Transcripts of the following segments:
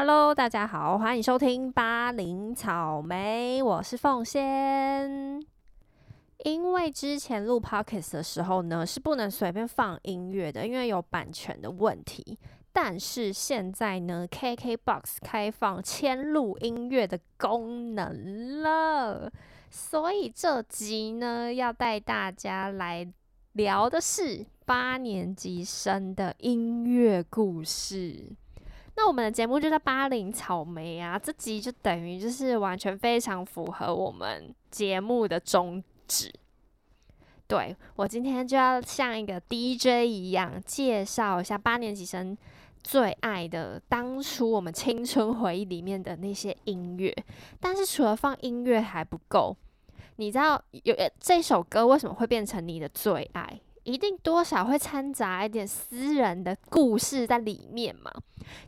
Hello，大家好，欢迎收听巴林草莓，我是凤仙。因为之前录 Podcast 的时候呢，是不能随便放音乐的，因为有版权的问题。但是现在呢，KKBOX 开放嵌录音乐的功能了，所以这集呢，要带大家来聊的是八年级生的音乐故事。那我们的节目就叫巴林草莓啊，这集就等于就是完全非常符合我们节目的宗旨。对我今天就要像一个 DJ 一样，介绍一下八年级生最爱的当初我们青春回忆里面的那些音乐。但是除了放音乐还不够，你知道有这首歌为什么会变成你的最爱？一定多少会掺杂一点私人的故事在里面嘛？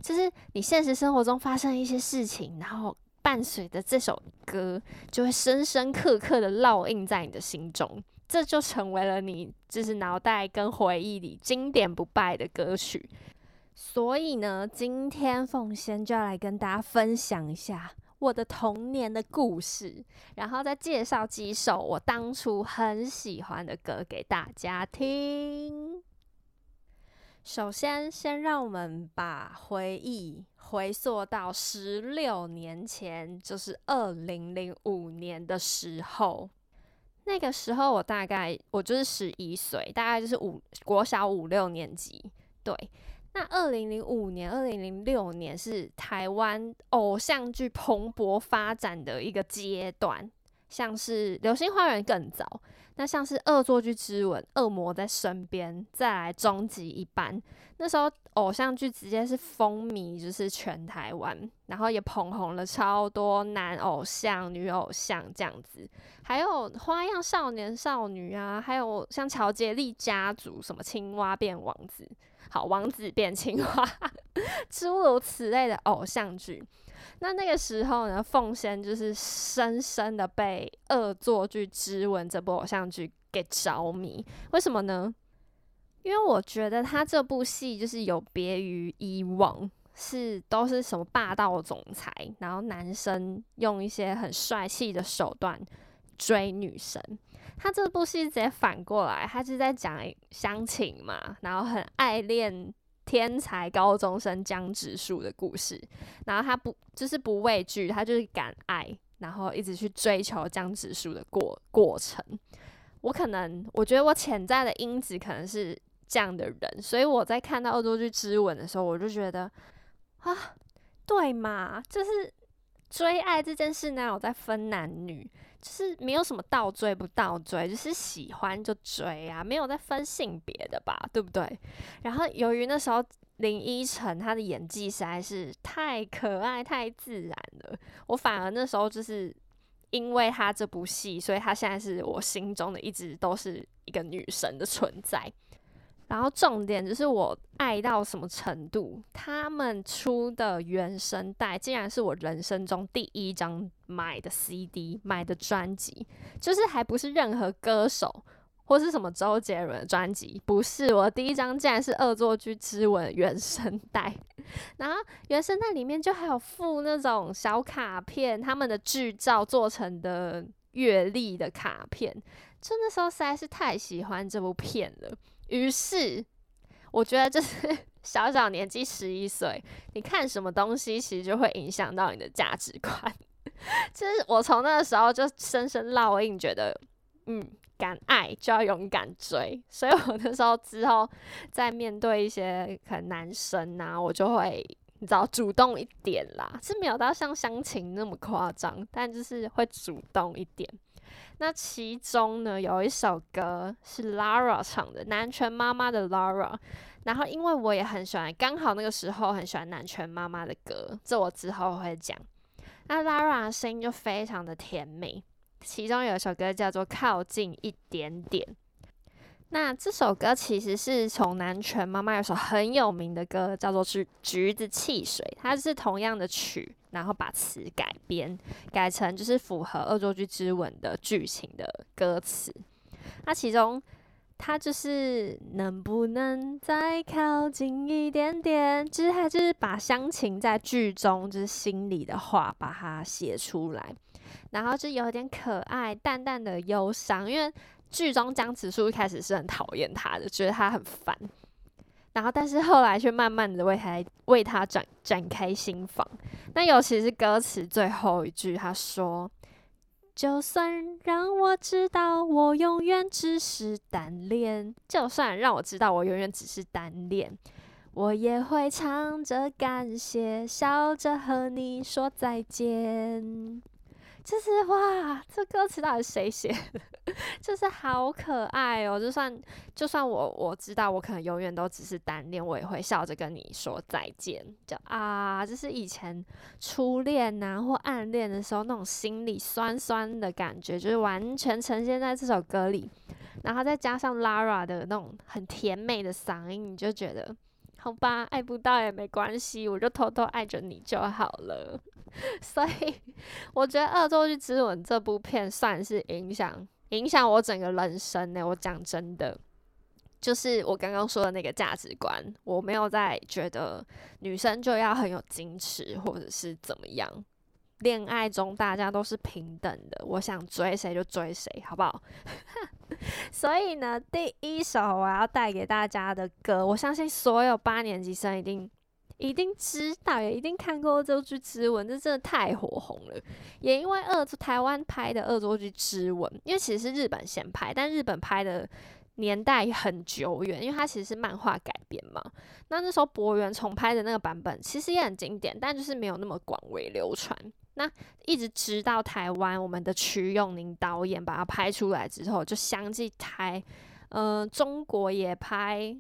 就是你现实生活中发生一些事情，然后伴随着这首歌，就会深深刻刻的烙印在你的心中，这就成为了你就是脑袋跟回忆里经典不败的歌曲。所以呢，今天凤仙就要来跟大家分享一下。我的童年的故事，然后再介绍几首我当初很喜欢的歌给大家听。首先，先让我们把回忆回溯到十六年前，就是二零零五年的时候。那个时候，我大概我就是十一岁，大概就是五国小五六年级，对。那二零零五年、二零零六年是台湾偶像剧蓬勃发展的一个阶段，像是《流星花园》更早，那像是《恶作剧之吻》、《恶魔在身边》，再来《终极一班》。那时候偶像剧直接是风靡，就是全台湾，然后也捧红了超多男偶像、女偶像这样子，还有《花样少年少女》啊，还有像乔杰利家族，什么青蛙变王子。好，王子变青蛙，诸如此类的偶像剧。那那个时候呢，凤仙就是深深的被《恶作剧之吻》这部偶像剧给着迷。为什么呢？因为我觉得他这部戏就是有别于以往，是都是什么霸道总裁，然后男生用一些很帅气的手段追女生。他这部戏直接反过来，他是在讲乡情嘛，然后很爱恋天才高中生江直树的故事，然后他不就是不畏惧，他就是敢爱，然后一直去追求江直树的过过程。我可能我觉得我潜在的因子可能是这样的人，所以我在看到恶作剧之吻的时候，我就觉得啊，对嘛，就是追爱这件事呢，有在分男女。就是没有什么倒追不倒追，就是喜欢就追啊，没有在分性别的吧，对不对？然后由于那时候林依晨她的演技实在是太可爱、太自然了，我反而那时候就是因为她这部戏，所以她现在是我心中的一直都是一个女神的存在。然后重点就是我爱到什么程度？他们出的原声带竟然是我人生中第一张买的 CD，买的专辑，就是还不是任何歌手或是什么周杰伦的专辑，不是我第一张竟然是《恶作剧之吻》原声带。然后原声带里面就还有附那种小卡片，他们的剧照做成的阅历的卡片，就那时候实在是太喜欢这部片了。于是，我觉得就是 小小年纪十一岁，你看什么东西，其实就会影响到你的价值观。就是我从那个时候就深深烙印，觉得嗯，敢爱就要勇敢追。所以我那时候之后在面对一些可能男生啊，我就会你知道主动一点啦，是没有到像相亲那么夸张，但就是会主动一点。那其中呢，有一首歌是 Lara 唱的，南拳妈妈的 Lara。然后因为我也很喜欢，刚好那个时候很喜欢南拳妈妈的歌，这我之后会讲。那 Lara 的声音就非常的甜美，其中有一首歌叫做《靠近一点点》。那这首歌其实是从南拳妈妈有首很有名的歌，叫做《橘橘子汽水》，它是同样的曲，然后把词改编改成就是符合《恶作剧之吻》的剧情的歌词。那其中它就是能不能再靠近一点点？其实他就是把乡情在剧中就是心里的话把它写出来，然后就有点可爱，淡淡的忧伤。因为剧中江直树一开始是很讨厌他的，觉得他很烦，然后但是后来却慢慢的为他为他展展开心房。那尤其是歌词最后一句，他说。就算让我知道我永远只是单恋，就算让我知道我永远只是单恋，我也会唱着感谢，笑着和你说再见。就是哇，这歌词到底谁写的？就是好可爱哦！就算就算我我知道我可能永远都只是单恋，我也会笑着跟你说再见。就啊，就是以前初恋呐或暗恋的时候那种心里酸酸的感觉，就是完全呈现在这首歌里。然后再加上 Lara 的那种很甜美的嗓音，你就觉得好吧，爱不到也没关系，我就偷偷爱着你就好了。所以我觉得《恶作剧之吻》这部片算是影响影响我整个人生呢。我讲真的，就是我刚刚说的那个价值观，我没有在觉得女生就要很有矜持，或者是怎么样。恋爱中大家都是平等的，我想追谁就追谁，好不好？所以呢，第一首我要带给大家的歌，我相信所有八年级生一定。一定知道，也一定看过《恶作剧之吻》，这真的太火红了。也因为恶作台湾拍的《恶作剧之吻》，因为其实是日本先拍，但日本拍的年代很久远，因为它其实是漫画改编嘛。那那时候博元重拍的那个版本其实也很经典，但就是没有那么广为流传。那一直直到台湾，我们的瞿永宁导演把它拍出来之后，就相继台，呃，中国也拍。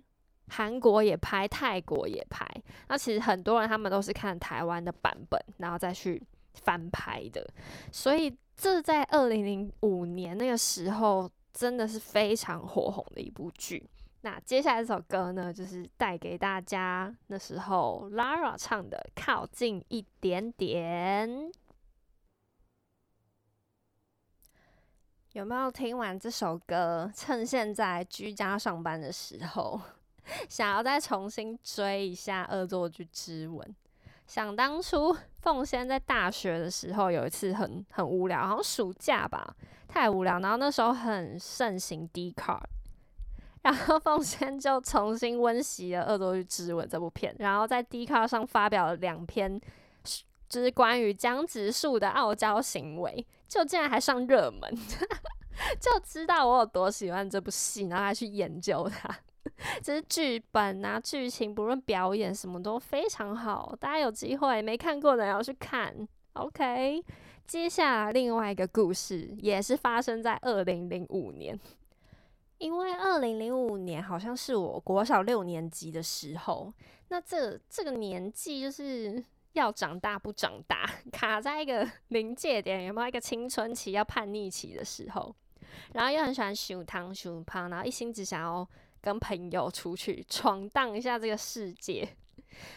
韩国也拍，泰国也拍。那其实很多人他们都是看台湾的版本，然后再去翻拍的。所以这在二零零五年那个时候，真的是非常火红的一部剧。那接下来这首歌呢，就是带给大家那时候 Lara 唱的《靠近一点点》。有没有听完这首歌？趁现在居家上班的时候。想要再重新追一下《恶作剧之吻》。想当初凤仙在大学的时候，有一次很很无聊，好像暑假吧，太无聊。然后那时候很盛行 D card，然后凤仙就重新温习了《恶作剧之吻》这部片，然后在 D card 上发表了两篇，就是关于江直树的傲娇行为，就竟然还上热门，就知道我有多喜欢这部戏，然后还去研究它。就是剧本啊，剧情不论表演什么都非常好，大家有机会没看过的要去看。OK，接下来另外一个故事也是发生在二零零五年，因为二零零五年好像是我国小六年级的时候，那这这个年纪就是要长大不长大，卡在一个临界点，有没有一个青春期要叛逆期的时候，然后又很喜欢熊汤熊胖，然后一心只想要。跟朋友出去闯荡一下这个世界，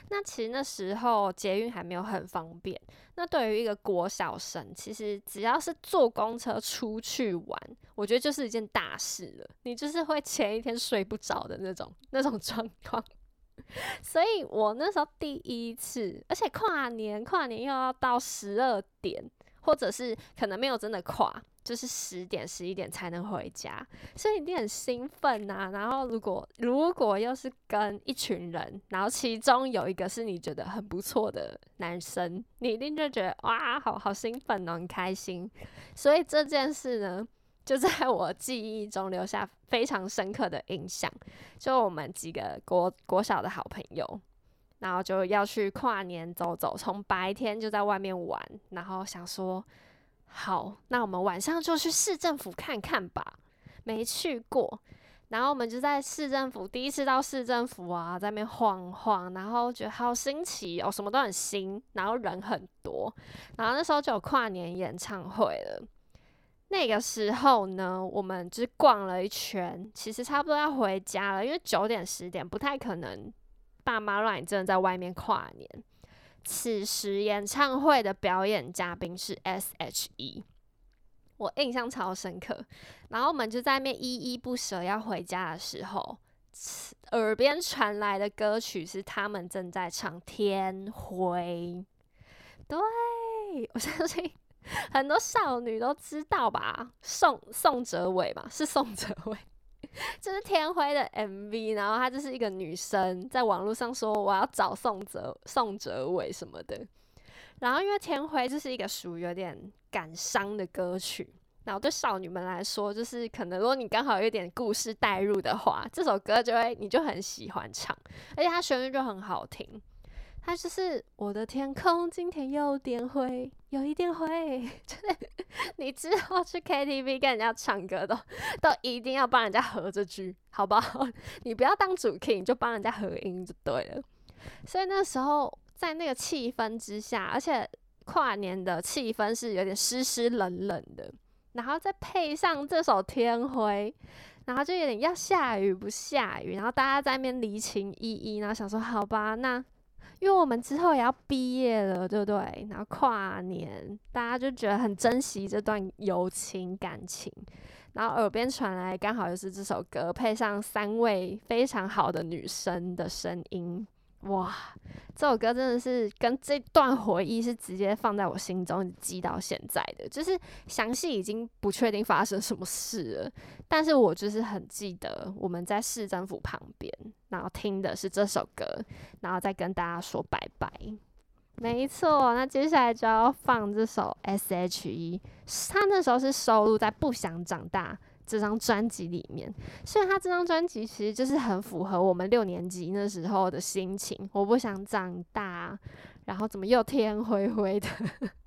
那其实那时候捷运还没有很方便。那对于一个国小生，其实只要是坐公车出去玩，我觉得就是一件大事了。你就是会前一天睡不着的那种那种状况。所以我那时候第一次，而且跨年跨年又要到十二点，或者是可能没有真的跨。就是十点十一点才能回家，所以一定很兴奋呐。然后如果如果又是跟一群人，然后其中有一个是你觉得很不错的男生，你一定就觉得哇，好好兴奋哦，很开心。所以这件事呢，就在我记忆中留下非常深刻的印象。就我们几个国国小的好朋友，然后就要去跨年走走，从白天就在外面玩，然后想说。好，那我们晚上就去市政府看看吧。没去过，然后我们就在市政府第一次到市政府啊，在那边晃晃，然后觉得好新奇哦，什么都很新，然后人很多，然后那时候就有跨年演唱会了。那个时候呢，我们就逛了一圈，其实差不多要回家了，因为九点十点不太可能，爸妈让你真的在外面跨年。此时演唱会的表演嘉宾是 S.H.E，我印象超深刻。然后我们就在那边依依不舍要回家的时候，耳边传来的歌曲是他们正在唱《天灰》。对我相信很多少女都知道吧？宋宋哲伟嘛，是宋哲伟。这是天辉的 MV，然后她就是一个女生，在网络上说我要找宋哲宋哲伟什么的。然后因为天辉就是一个属于有点感伤的歌曲，然后对少女们来说，就是可能如果你刚好有一点故事带入的话，这首歌就会你就很喜欢唱，而且它旋律就很好听。它就是我的天空，今天有点灰，有一点灰。就是你之后去 KTV 跟人家唱歌都都一定要帮人家合这句，好不好？你不要当主 key，你就帮人家合音就对了。所以那时候在那个气氛之下，而且跨年的气氛是有点湿湿冷冷的，然后再配上这首《天灰》，然后就有点要下雨不下雨，然后大家在那边离情依依，然后想说好吧，那。因为我们之后也要毕业了，对不对？然后跨年，大家就觉得很珍惜这段友情感情。然后耳边传来，刚好又是这首歌，配上三位非常好的女生的声音。哇，这首歌真的是跟这段回忆是直接放在我心中记到现在的，就是详细已经不确定发生什么事了，但是我就是很记得我们在市政府旁边，然后听的是这首歌，然后再跟大家说拜拜。没错，那接下来就要放这首 S.H.E，他那时候是收录在《不想长大》。这张专辑里面，虽然他这张专辑其实就是很符合我们六年级那时候的心情，我不想长大，然后怎么又天灰灰的？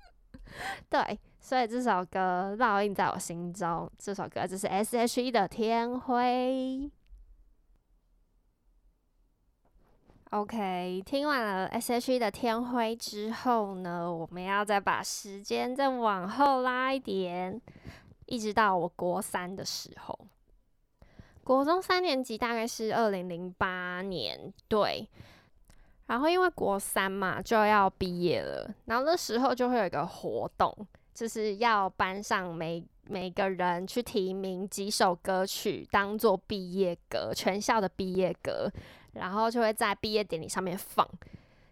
对，所以这首歌烙印在我心中。这首歌就是 S.H.E 的《天灰》。OK，听完了 S.H.E 的《天灰》之后呢，我们要再把时间再往后拉一点。一直到我国三的时候，国中三年级大概是二零零八年，对。然后因为国三嘛就要毕业了，然后那时候就会有一个活动，就是要班上每每个人去提名几首歌曲当做毕业歌，全校的毕业歌，然后就会在毕业典礼上面放。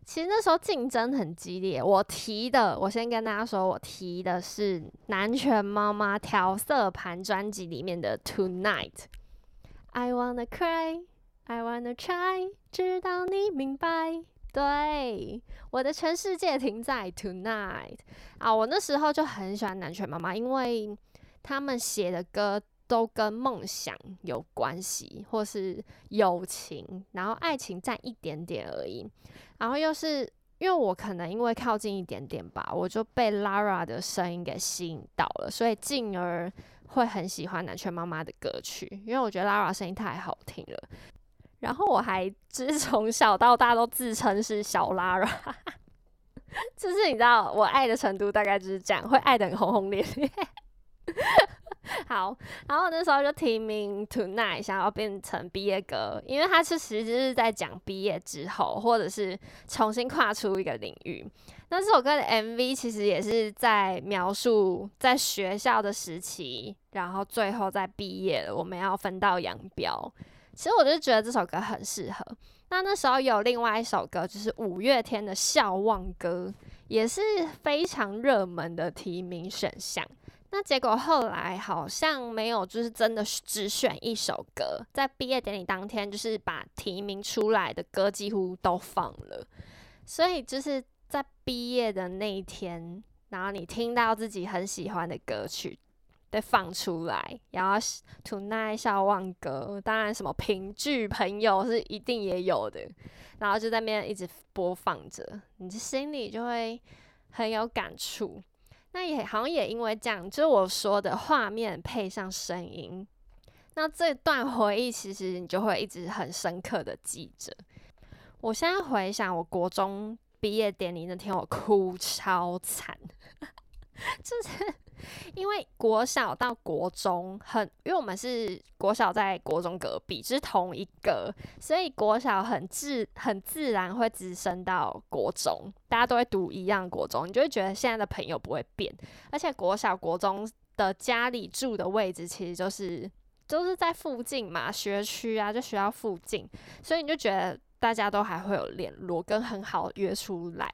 其实那时候竞争很激烈，我提的，我先跟大家说，我提的是南拳妈妈调色盘专辑里面的 Tonight。I wanna cry, I wanna try，直到你明白。对，我的全世界停在 Tonight。啊，我那时候就很喜欢南拳妈妈，因为他们写的歌都跟梦想有关系，或是友情，然后爱情占一点点而已。然后又是因为我可能因为靠近一点点吧，我就被 Lara 的声音给吸引到了，所以进而会很喜欢南拳妈妈的歌曲，因为我觉得 Lara 声音太好听了。然后我还就是 从小到大都自称是小 Lara，就是你知道我爱的程度大概就是这样，会爱的很轰轰烈烈。好，然后那时候就提名 Tonight，想要变成毕业歌，因为它是实质是在讲毕业之后，或者是重新跨出一个领域。那这首歌的 MV 其实也是在描述在学校的时期，然后最后在毕业了，我们要分道扬镳。其实我就觉得这首歌很适合。那那时候有另外一首歌，就是五月天的《笑忘歌》，也是非常热门的提名选项。那结果后来好像没有，就是真的只选一首歌，在毕业典礼当天，就是把提名出来的歌几乎都放了。所以就是在毕业的那一天，然后你听到自己很喜欢的歌曲被放出来，然后《Tonight 笑忘歌》，当然什么评剧朋友是一定也有的，然后就在那边一直播放着，你的心里就会很有感触。那也好像也因为这样，就是我说的画面配上声音，那这段回忆其实你就会一直很深刻的记着。我现在回想我国中毕业典礼那天，我哭超惨，就是。因为国小到国中很，因为我们是国小在国中隔壁，就是同一个，所以国小很自很自然会直升到国中，大家都会读一样国中，你就会觉得现在的朋友不会变，而且国小国中的家里住的位置其实就是就是在附近嘛，学区啊，就学校附近，所以你就觉得大家都还会有联络，跟很好约出来。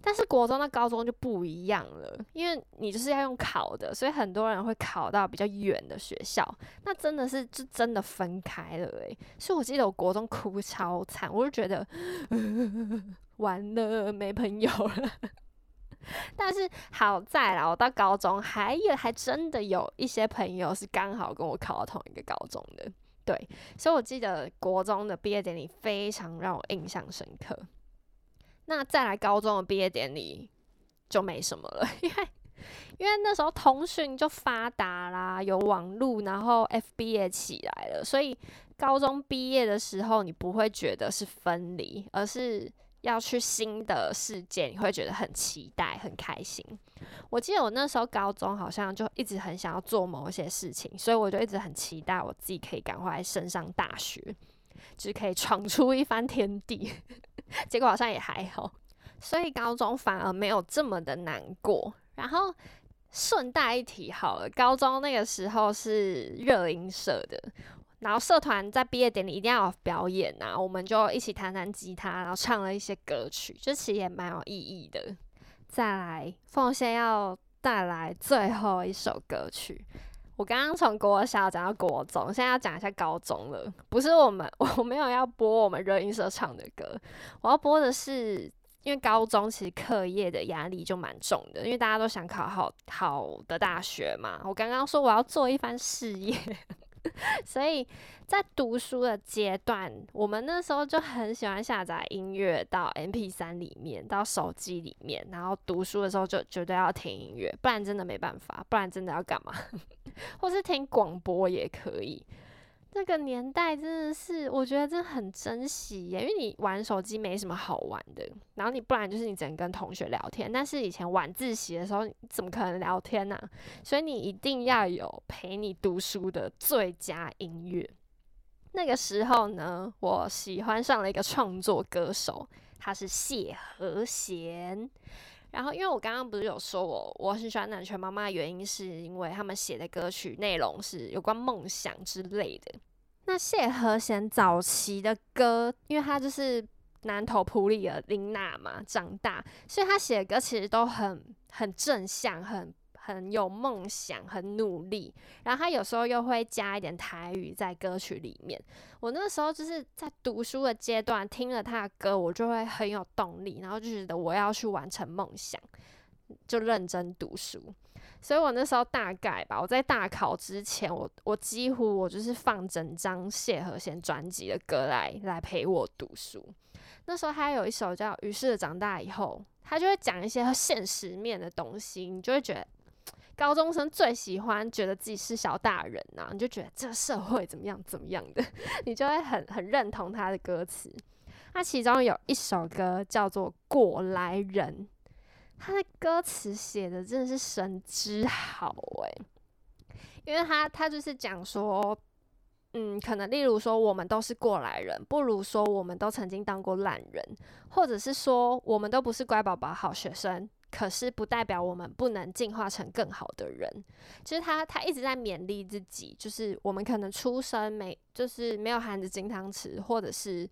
但是国中到高中就不一样了，因为你就是要用考的，所以很多人会考到比较远的学校，那真的是就真的分开了诶。所以我记得我国中哭超惨，我就觉得 完了没朋友了。但是好在啦，我到高中还有还真的有一些朋友是刚好跟我考到同一个高中的，对，所以我记得国中的毕业典礼非常让我印象深刻。那再来高中的毕业典礼就没什么了，因为因为那时候通讯就发达啦，有网络，然后 FB 也起来了，所以高中毕业的时候你不会觉得是分离，而是要去新的世界，你会觉得很期待、很开心。我记得我那时候高中好像就一直很想要做某一些事情，所以我就一直很期待我自己可以赶快升上大学，就是可以闯出一番天地。结果好像也还好，所以高中反而没有这么的难过。然后顺带一提好了，高中那个时候是热音社的，然后社团在毕业典礼一定要有表演啊，我们就一起弹弹吉他，然后唱了一些歌曲，就其实也蛮有意义的。再来，奉献要带来最后一首歌曲。我刚刚从国小讲到国中，现在要讲一下高中了。不是我们，我没有要播我们热音社唱的歌，我要播的是，因为高中其实课业的压力就蛮重的，因为大家都想考好好的大学嘛。我刚刚说我要做一番事业。所以在读书的阶段，我们那时候就很喜欢下载音乐到 M P 三里面，到手机里面，然后读书的时候就绝对要听音乐，不然真的没办法，不然真的要干嘛？或是听广播也可以。那个年代真的是，我觉得真的很珍惜耶，因为你玩手机没什么好玩的，然后你不然就是你只能跟同学聊天，但是以前晚自习的时候，怎么可能聊天呢？所以你一定要有陪你读书的最佳音乐。那个时候呢，我喜欢上了一个创作歌手，他是谢和弦。然后，因为我刚刚不是有说我我很喜欢南拳妈妈的原因，是因为他们写的歌曲内容是有关梦想之类的。那谢和弦早期的歌，因为他就是南投普里的林娜嘛，长大，所以他写的歌其实都很很正向，很。很有梦想，很努力，然后他有时候又会加一点台语在歌曲里面。我那时候就是在读书的阶段，听了他的歌，我就会很有动力，然后就觉得我要去完成梦想，就认真读书。所以我那时候大概吧，我在大考之前，我我几乎我就是放整张谢和弦专辑的歌来来陪我读书。那时候他有一首叫《于是长大以后》，他就会讲一些现实面的东西，你就会觉得。高中生最喜欢觉得自己是小大人呐，你就觉得这个社会怎么样怎么样的，你就会很很认同他的歌词。那其中有一首歌叫做《过来人》，他的歌词写的真的是神之好诶，因为他他就是讲说，嗯，可能例如说我们都是过来人，不如说我们都曾经当过烂人，或者是说我们都不是乖宝宝好学生。可是不代表我们不能进化成更好的人。其实他他一直在勉励自己，就是我们可能出生没就是没有含着金汤匙，或者是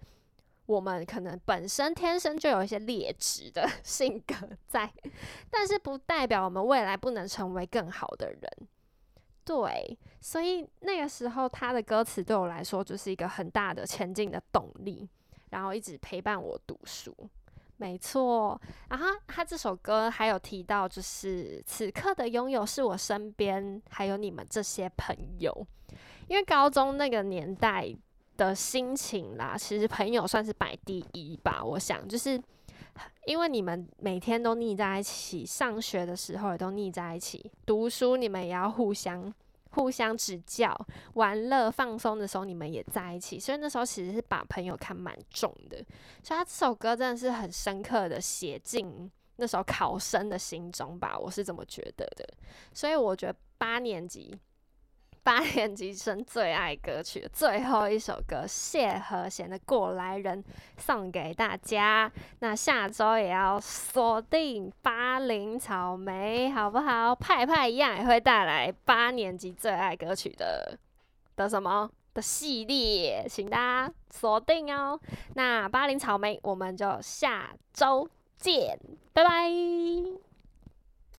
我们可能本身天生就有一些劣质的 性格在，但是不代表我们未来不能成为更好的人。对，所以那个时候他的歌词对我来说就是一个很大的前进的动力，然后一直陪伴我读书。没错，然后他这首歌还有提到，就是此刻的拥有是我身边还有你们这些朋友，因为高中那个年代的心情啦，其实朋友算是摆第一吧。我想，就是因为你们每天都腻在一起，上学的时候也都腻在一起，读书你们也要互相。互相指教、玩乐、放松的时候，你们也在一起，所以那时候其实是把朋友看蛮重的。所以他这首歌真的是很深刻的写进那时候考生的心中吧，我是这么觉得的。所以我觉得八年级八年级生最爱歌曲的最后一首歌，谢和弦的《过来人》送给大家。那下周也要锁定八零草莓，好不好？派派一样也会带来八年级最爱歌曲的的什么的系列，请大家锁定哦。那八零草莓，我们就下周见，拜拜。